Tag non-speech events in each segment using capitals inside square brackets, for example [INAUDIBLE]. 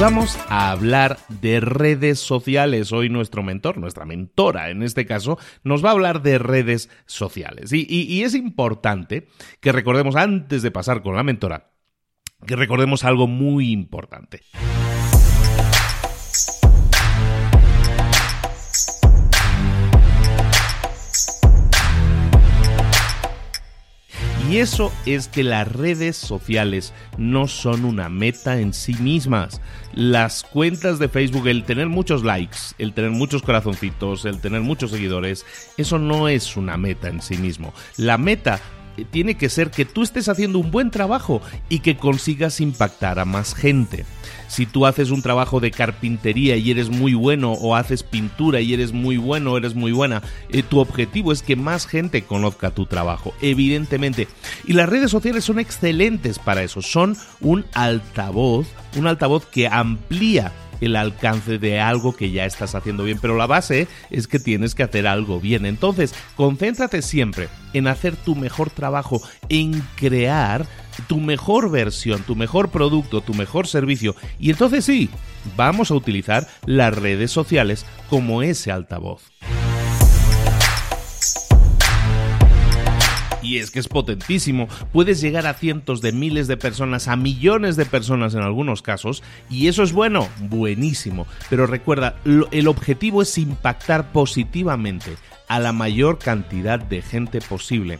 Vamos a hablar de redes sociales. Hoy nuestro mentor, nuestra mentora en este caso, nos va a hablar de redes sociales. Y, es importante que recordemos, antes de pasar con la mentora, que recordemos algo muy importante. Y eso es que las redes sociales no son una meta en sí mismas. Las cuentas de Facebook, el tener muchos likes, el tener muchos corazoncitos, el tener muchos seguidores, eso no es una meta en sí mismo. La meta tiene que ser que tú estés haciendo un buen trabajo y que consigas impactar a más gente si tú haces un trabajo de carpintería y eres muy bueno o haces pintura y eres muy bueno eres muy buena, eh, tu objetivo es que más gente conozca tu trabajo, evidentemente. Y las redes sociales son excelentes para eso, son un altavoz, un altavoz que amplía el alcance de algo que ya estás haciendo bien, pero la base es que tienes que hacer algo bien. Entonces, concéntrate siempre en hacer tu mejor trabajo, en crear tu mejor versión, tu mejor producto, tu mejor servicio. Y entonces sí, vamos a utilizar las redes sociales como ese altavoz. Y es que es potentísimo. Puedes llegar a cientos de miles de personas, a millones de personas en algunos casos, y eso es bueno, buenísimo. Pero recuerda, el objetivo es impactar positivamente a la mayor cantidad de gente posible.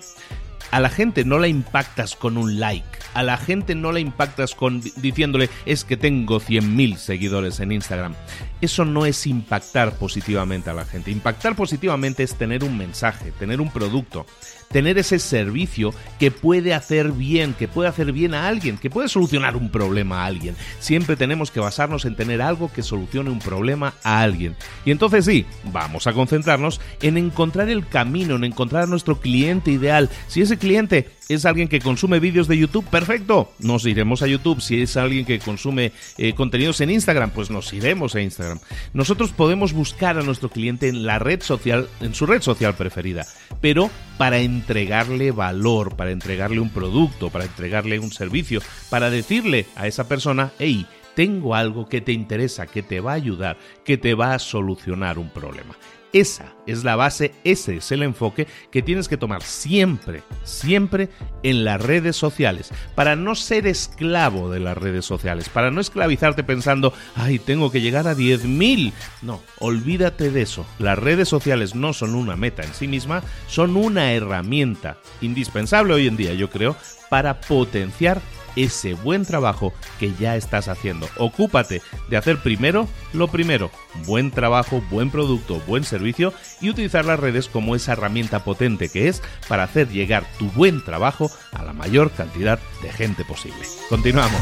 A la gente no la impactas con un like, a la gente no la impactas con diciéndole es que tengo 100.000 seguidores en Instagram. Eso no es impactar positivamente a la gente. Impactar positivamente es tener un mensaje, tener un producto, tener ese servicio que puede hacer bien, que puede hacer bien a alguien, que puede solucionar un problema a alguien. Siempre tenemos que basarnos en tener algo que solucione un problema a alguien. Y entonces sí, vamos a concentrarnos en encontrar el camino, en encontrar a nuestro cliente ideal. Si ese cliente es alguien que consume vídeos de YouTube, perfecto, nos iremos a YouTube. Si es alguien que consume eh, contenidos en Instagram, pues nos iremos a Instagram. Nosotros podemos buscar a nuestro cliente en la red social, en su red social preferida, pero para entregarle valor, para entregarle un producto, para entregarle un servicio, para decirle a esa persona, hey, tengo algo que te interesa, que te va a ayudar, que te va a solucionar un problema. Esa es la base, ese es el enfoque que tienes que tomar siempre, siempre en las redes sociales, para no ser esclavo de las redes sociales, para no esclavizarte pensando, ay, tengo que llegar a 10.000. No, olvídate de eso. Las redes sociales no son una meta en sí misma, son una herramienta indispensable hoy en día, yo creo, para potenciar ese buen trabajo que ya estás haciendo. Ocúpate de hacer primero lo primero, buen trabajo, buen producto, buen servicio y utilizar las redes como esa herramienta potente que es para hacer llegar tu buen trabajo a la mayor cantidad de gente posible. Continuamos.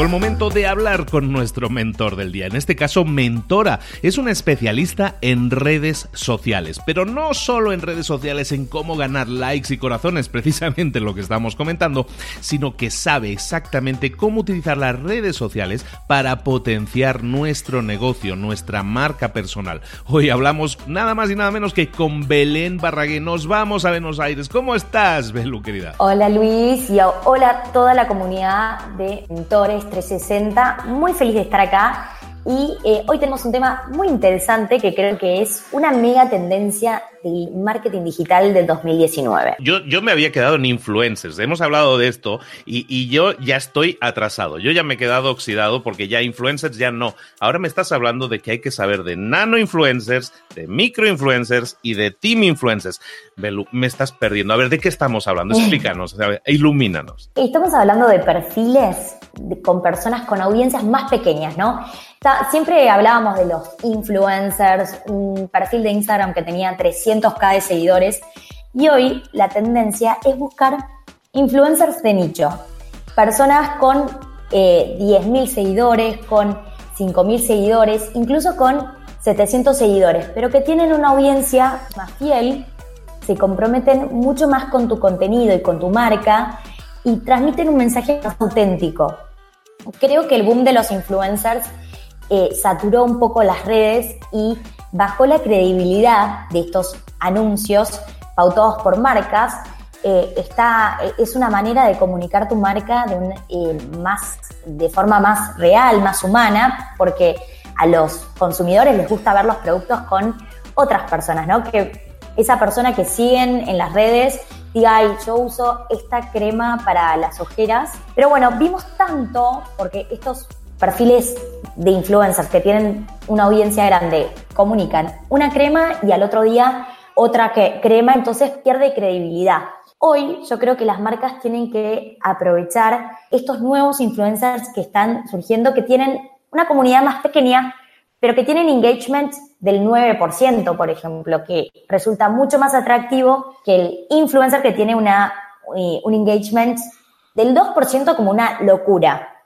Llegó el momento de hablar con nuestro mentor del día. En este caso, mentora. Es una especialista en redes sociales. Pero no solo en redes sociales, en cómo ganar likes y corazones, [LAUGHS] precisamente lo que estamos comentando, sino que sabe exactamente cómo utilizar las redes sociales para potenciar nuestro negocio, nuestra marca personal. Hoy hablamos nada más y nada menos que con Belén Barragué. Nos vamos a Buenos Aires. ¿Cómo estás, Belu, querida? Hola, Luis, y hola a toda la comunidad de mentores 360. Muy feliz de estar acá y eh, hoy tenemos un tema muy interesante que creo que es una mega tendencia del marketing digital del 2019. Yo, yo me había quedado en influencers, hemos hablado de esto y, y, yo ya estoy atrasado, yo ya me he quedado oxidado porque ya influencers ya no. Ahora me estás hablando de que hay que saber de nano influencers, de micro influencers y de team influencers. Me estás perdiendo. A ver, ¿de qué estamos hablando? Explícanos, ilumínanos. Estamos hablando de perfiles con personas con audiencias más pequeñas, ¿no? siempre hablábamos de los influencers, un perfil de Instagram que tenía 300k de seguidores y hoy la tendencia es buscar influencers de nicho, personas con eh, 10.000 seguidores, con 5.000 seguidores, incluso con 700 seguidores, pero que tienen una audiencia más fiel, se comprometen mucho más con tu contenido y con tu marca y transmiten un mensaje más auténtico. Creo que el boom de los influencers eh, saturó un poco las redes y bajó la credibilidad de estos anuncios pautados por marcas. Eh, eh, es una manera de comunicar tu marca de, más, de forma más real, más humana, porque a los consumidores les gusta ver los productos con otras personas, ¿no? Que esa persona que siguen en las redes diga, ay, yo uso esta crema para las ojeras. Pero bueno, vimos tanto, porque estos perfiles de influencers que tienen una audiencia grande comunican una crema y al otro día otra que crema, entonces pierde credibilidad. Hoy yo creo que las marcas tienen que aprovechar estos nuevos influencers que están surgiendo, que tienen una comunidad más pequeña, pero que tienen engagement del 9%, por ejemplo, que resulta mucho más atractivo que el influencer que tiene una, eh, un engagement del 2% como una locura.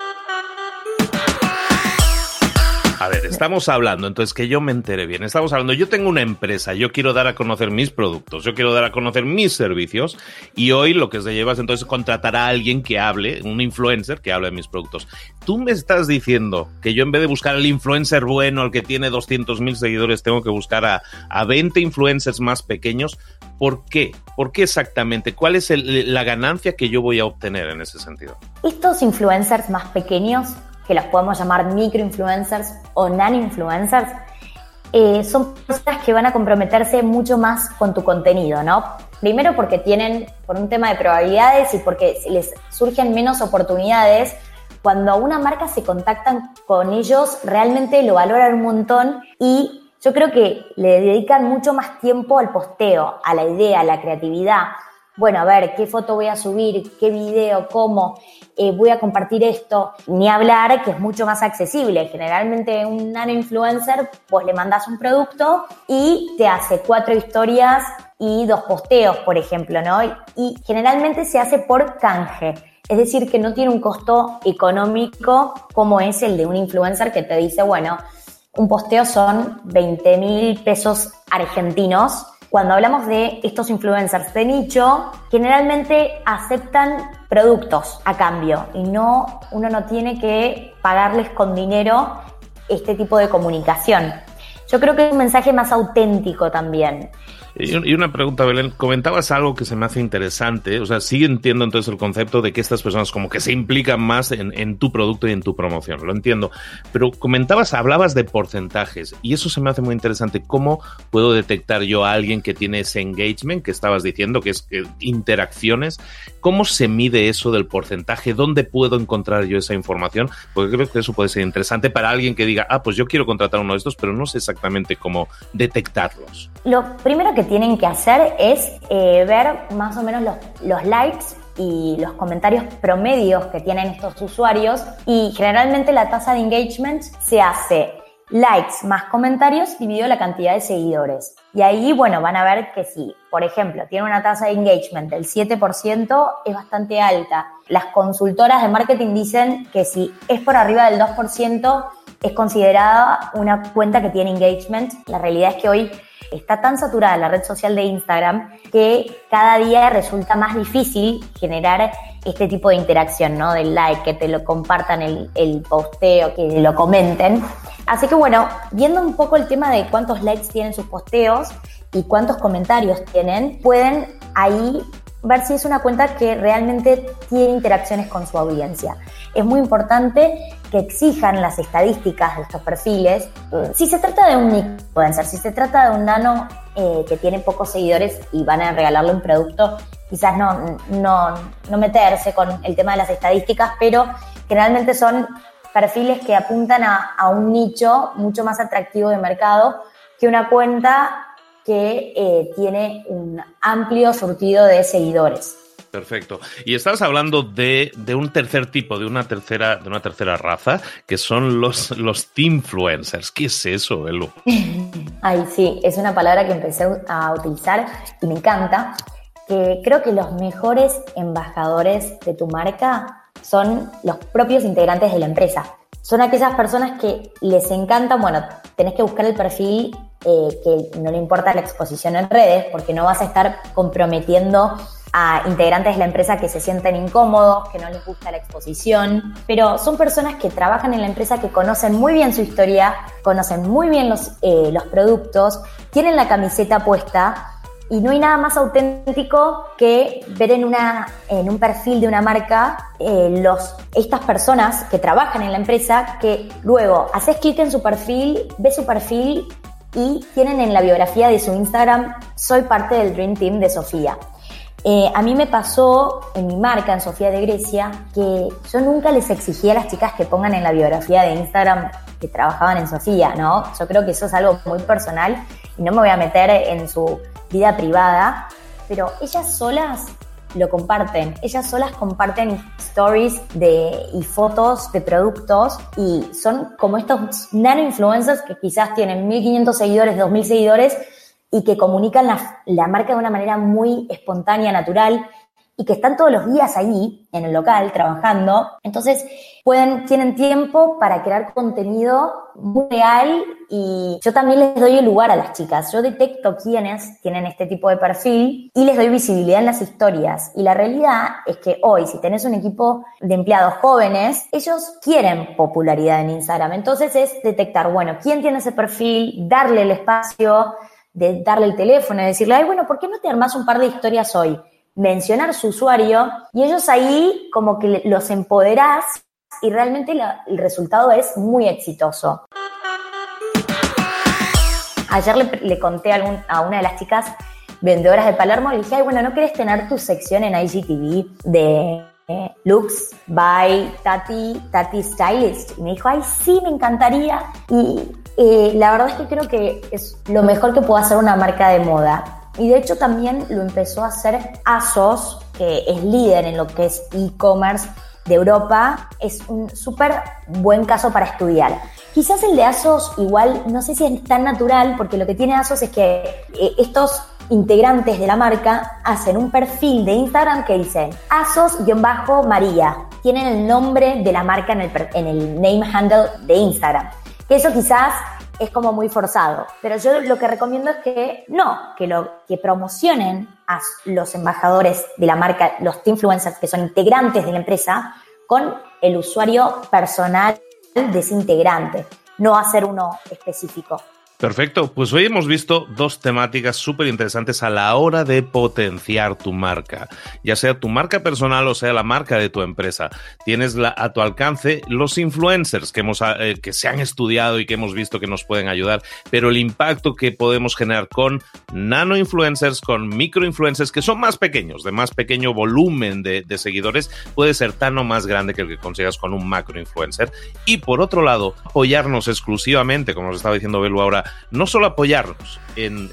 A ver, estamos hablando, entonces que yo me entere bien, estamos hablando, yo tengo una empresa, yo quiero dar a conocer mis productos, yo quiero dar a conocer mis servicios y hoy lo que se lleva es entonces contratar a alguien que hable, un influencer que hable de mis productos. Tú me estás diciendo que yo en vez de buscar al influencer bueno, el que tiene 200.000 seguidores, tengo que buscar a, a 20 influencers más pequeños. ¿Por qué? ¿Por qué exactamente? ¿Cuál es la ganancia que yo voy a obtener en ese sentido? Estos influencers más pequeños que los podemos llamar microinfluencers o nan-influencers, eh, son personas que van a comprometerse mucho más con tu contenido, ¿no? Primero porque tienen, por un tema de probabilidades y porque les surgen menos oportunidades, cuando una marca se contactan con ellos, realmente lo valoran un montón y yo creo que le dedican mucho más tiempo al posteo, a la idea, a la creatividad. Bueno, a ver, ¿qué foto voy a subir? ¿Qué video? ¿Cómo? Eh, voy a compartir esto, ni hablar que es mucho más accesible. Generalmente un nano influencer, pues le mandas un producto y te hace cuatro historias y dos posteos, por ejemplo, ¿no? Y generalmente se hace por canje. Es decir, que no tiene un costo económico como es el de un influencer que te dice, bueno, un posteo son 20 mil pesos argentinos cuando hablamos de estos influencers de nicho, generalmente aceptan productos a cambio y no, uno no tiene que pagarles con dinero este tipo de comunicación. Yo creo que es un mensaje más auténtico también. Y una pregunta, Belén. Comentabas algo que se me hace interesante. O sea, sí entiendo entonces el concepto de que estas personas como que se implican más en, tu producto y en tu promoción. Lo entiendo. Pero comentabas, hablabas de porcentajes y eso se me hace muy interesante. ¿Cómo puedo detectar yo a alguien que tiene ese engagement que estabas diciendo, que es interacciones? ¿Cómo se mide eso del porcentaje? ¿Dónde puedo encontrar yo esa información? Porque creo que eso puede ser interesante para alguien que diga, ah, pues yo quiero contratar uno de estos, pero no sé exactamente cómo detectarlos. Lo primero que tienen que hacer es eh, ver más o menos los, likes y los comentarios promedios que tienen estos usuarios y generalmente la tasa de engagement se hace likes más comentarios dividido la cantidad de seguidores. Y ahí, bueno, van a ver que si, por ejemplo, tiene una tasa de engagement del 7%, es bastante alta. Las consultoras de marketing dicen que si es por arriba del 2%, es considerada una cuenta que tiene engagement. La realidad es que hoy está tan saturada la red social de Instagram que cada día resulta más difícil generar este tipo de interacción, ¿no? Del like, que te lo compartan el, posteo, que lo comenten. Así que bueno, viendo un poco el tema de cuántos likes tienen sus posteos y cuántos comentarios tienen, pueden ahí ver si es una cuenta que realmente tiene interacciones con su audiencia. Es muy importante que exijan las estadísticas de estos perfiles. Si se trata de un influencer, si se trata de un nano eh, que tiene pocos seguidores y van a regalarle un producto, quizás no, no, no meterse con el tema de las estadísticas, pero generalmente son perfiles que apuntan a, a un nicho mucho más atractivo de mercado que una cuenta que eh, tiene un amplio surtido de seguidores. Perfecto. Y estabas hablando de, un tercer tipo, de una tercera, de una tercera raza, que son los, los influencers. ¿Qué es eso, Elu? [LAUGHS] Ay, sí, es una palabra que empecé a utilizar y me encanta. Que creo que los mejores embajadores de tu marca son los propios integrantes de la empresa. Son aquellas personas que les encantan, bueno, tenés que buscar el perfil eh, que no le importa la exposición en redes, porque no vas a estar comprometiendo a integrantes de la empresa que se sienten incómodos, que no les gusta la exposición, pero son personas que trabajan en la empresa que conocen muy bien su historia, conocen muy bien los, eh, los productos, tienen la camiseta puesta y no hay nada más auténtico que ver en, una, en un perfil de una marca eh, los, estas personas que trabajan en la empresa que luego haces clic en su perfil, ves su perfil y tienen en la biografía de su Instagram, soy parte del Dream Team de Sofía. Eh, a mí me pasó en mi marca, en Sofía de Grecia, que yo nunca les exigía a las chicas que pongan en la biografía de Instagram que trabajaban en Sofía, ¿no? Yo creo que eso es algo muy personal y no me voy a meter en su vida privada, pero ellas solas lo comparten. Ellas solas comparten stories de, y fotos de productos y son como estos nano influencers que quizás tienen 1500 seguidores, 2000 seguidores y que comunican la, la marca de una manera muy espontánea, natural y que están todos los días ahí en el local trabajando. Entonces, pueden, tienen tiempo para crear contenido muy real y yo también les doy el lugar a las chicas. Yo detecto quiénes tienen este tipo de perfil y les doy visibilidad en las historias. Y la realidad es que hoy, si tenés un equipo de empleados jóvenes, ellos quieren popularidad en Instagram. Entonces es detectar, bueno, quién tiene ese perfil, darle el espacio, darle el teléfono y decirle, ay, bueno, ¿por qué no te armás un par de historias hoy? Mencionar su usuario y ellos ahí como que los empoderás y realmente el resultado es muy exitoso. Ayer le, conté a, una de las chicas vendedoras de Palermo, le dije, ay, bueno, ¿no querés tener tu sección en IGTV de eh, looks by Tati, Tati Stylist? Y me dijo, ay, sí, me encantaría. Y eh, la verdad es que creo que es lo mejor que puede hacer una marca de moda y de hecho también lo empezó a hacer ASOS, que es líder en lo que es e-commerce de Europa. Es un súper buen caso para estudiar. Quizás el de ASOS igual, no sé si es tan natural, porque lo que tiene ASOS es que eh, estos integrantes de la marca hacen un perfil de Instagram que dice ASOS-María. Tienen el nombre de la marca en el, en el name handle de Instagram. Que eso quizás es como muy forzado. Pero yo lo que recomiendo es que no, que lo que promocionen a los embajadores de la marca, los influencers que son integrantes de la empresa, con el usuario personal de ese integrante, no hacer uno específico. Perfecto, pues hoy hemos visto dos temáticas súper interesantes a la hora de potenciar tu marca, ya sea tu marca personal o sea la marca de tu empresa. Tienes a tu alcance los influencers que, hemos, eh, que se han estudiado y que hemos visto que nos pueden ayudar, pero el impacto que podemos generar con nano influencers, con micro influencers que son más pequeños, de más pequeño volumen de, seguidores, puede ser tan o más grande que el que consigas con un macro influencer. Y por otro lado, apoyarnos exclusivamente, como nos estaba diciendo Belu ahora, no solo apoyarnos en,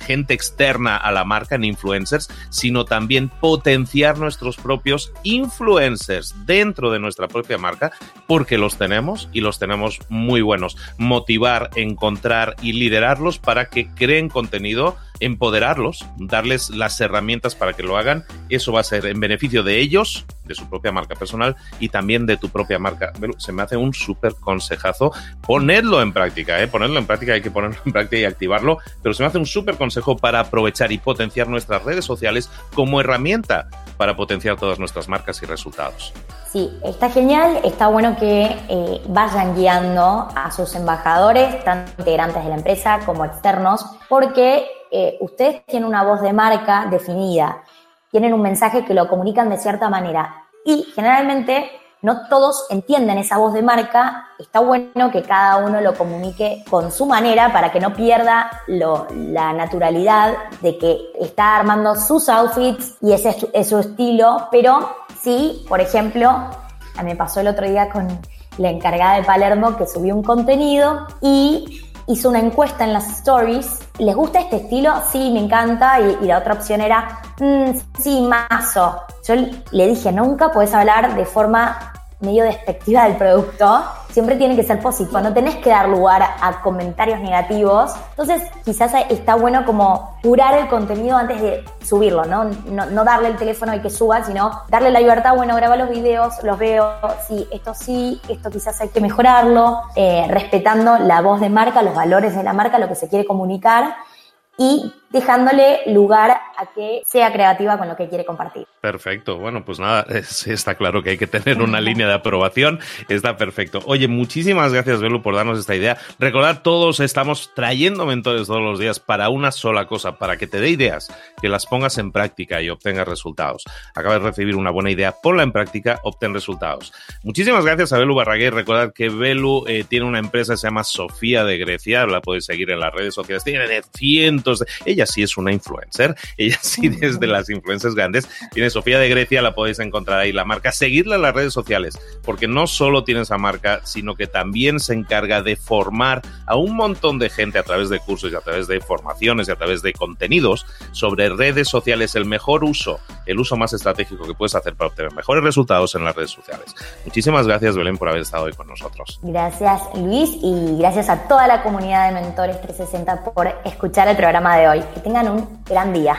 gente externa a la marca, en influencers, sino también potenciar nuestros propios influencers dentro de nuestra propia marca, porque los tenemos y los tenemos muy buenos. Motivar, encontrar y liderarlos para que creen contenido empoderarlos, darles las herramientas para que lo hagan. Eso va a ser en beneficio de ellos, de su propia marca personal y también de tu propia marca. Se me hace un súper consejazo. Ponerlo en práctica, ¿eh? ponerlo en práctica, hay que ponerlo en práctica y activarlo, pero se me hace un súper consejo para aprovechar y potenciar nuestras redes sociales como herramienta para potenciar todas nuestras marcas y resultados. Sí, está genial, está bueno que eh, vayan guiando a sus embajadores, tanto integrantes de la empresa como externos, porque eh, ustedes tienen una voz de marca definida, tienen un mensaje que lo comunican de cierta manera. Y generalmente no todos entienden esa voz de marca, está bueno que cada uno lo comunique con su manera para que no pierda la naturalidad de que está armando sus outfits y ese es su estilo, pero sí, por ejemplo, me pasó el otro día con la encargada de Palermo que subió un contenido y hizo una encuesta en las stories. ¿Les gusta este estilo? Sí, me encanta. Y, la otra opción era, mm, sí, mazo. Yo le dije, nunca puedes hablar de forma medio despectiva del producto, siempre tiene que ser positivo, no tenés que dar lugar a comentarios negativos. Entonces, quizás está bueno como curar el contenido antes de subirlo, ¿no? No, darle el teléfono y que suba, sino darle la libertad, bueno, graba los videos, los veo, sí, esto sí, esto quizás hay que mejorarlo, eh, respetando la voz de marca, los valores de la marca, lo que se quiere comunicar y dejándole lugar a que sea creativa con lo que quiere compartir. Perfecto. Bueno, pues nada, [LAUGHS] está claro que hay que tener una [LAUGHS] línea de aprobación. Está perfecto. Oye, muchísimas gracias, Belu, por darnos esta idea. Recordad, todos estamos trayendo mentores todos los días para una sola cosa, para que te dé ideas, que las pongas en práctica y obtengas resultados. Acabas de recibir una buena idea, ponla en práctica, obtén resultados. Muchísimas gracias a Belu Barraguer. Recordad que Belu eh, tiene una empresa que se llama Sofía de Grecia. La podéis seguir en las redes sociales. Tiene cientos de... Ella sí es una influencer. Ella sí desde las influencers grandes. Tiene Sofía de Grecia, la podéis encontrar ahí, la marca. Seguirla en las redes sociales, porque no solo tiene esa marca, sino que también se encarga de formar a un montón de gente a través de cursos y a través de formaciones y a través de contenidos sobre redes sociales, el mejor uso, el uso más estratégico que puedes hacer para obtener mejores resultados en las redes sociales. Muchísimas gracias, Belén, por haber estado hoy con nosotros. Gracias, Luis, y gracias a toda la comunidad de Mentores 360 por escuchar el programa de hoy. Que tengan un gran día.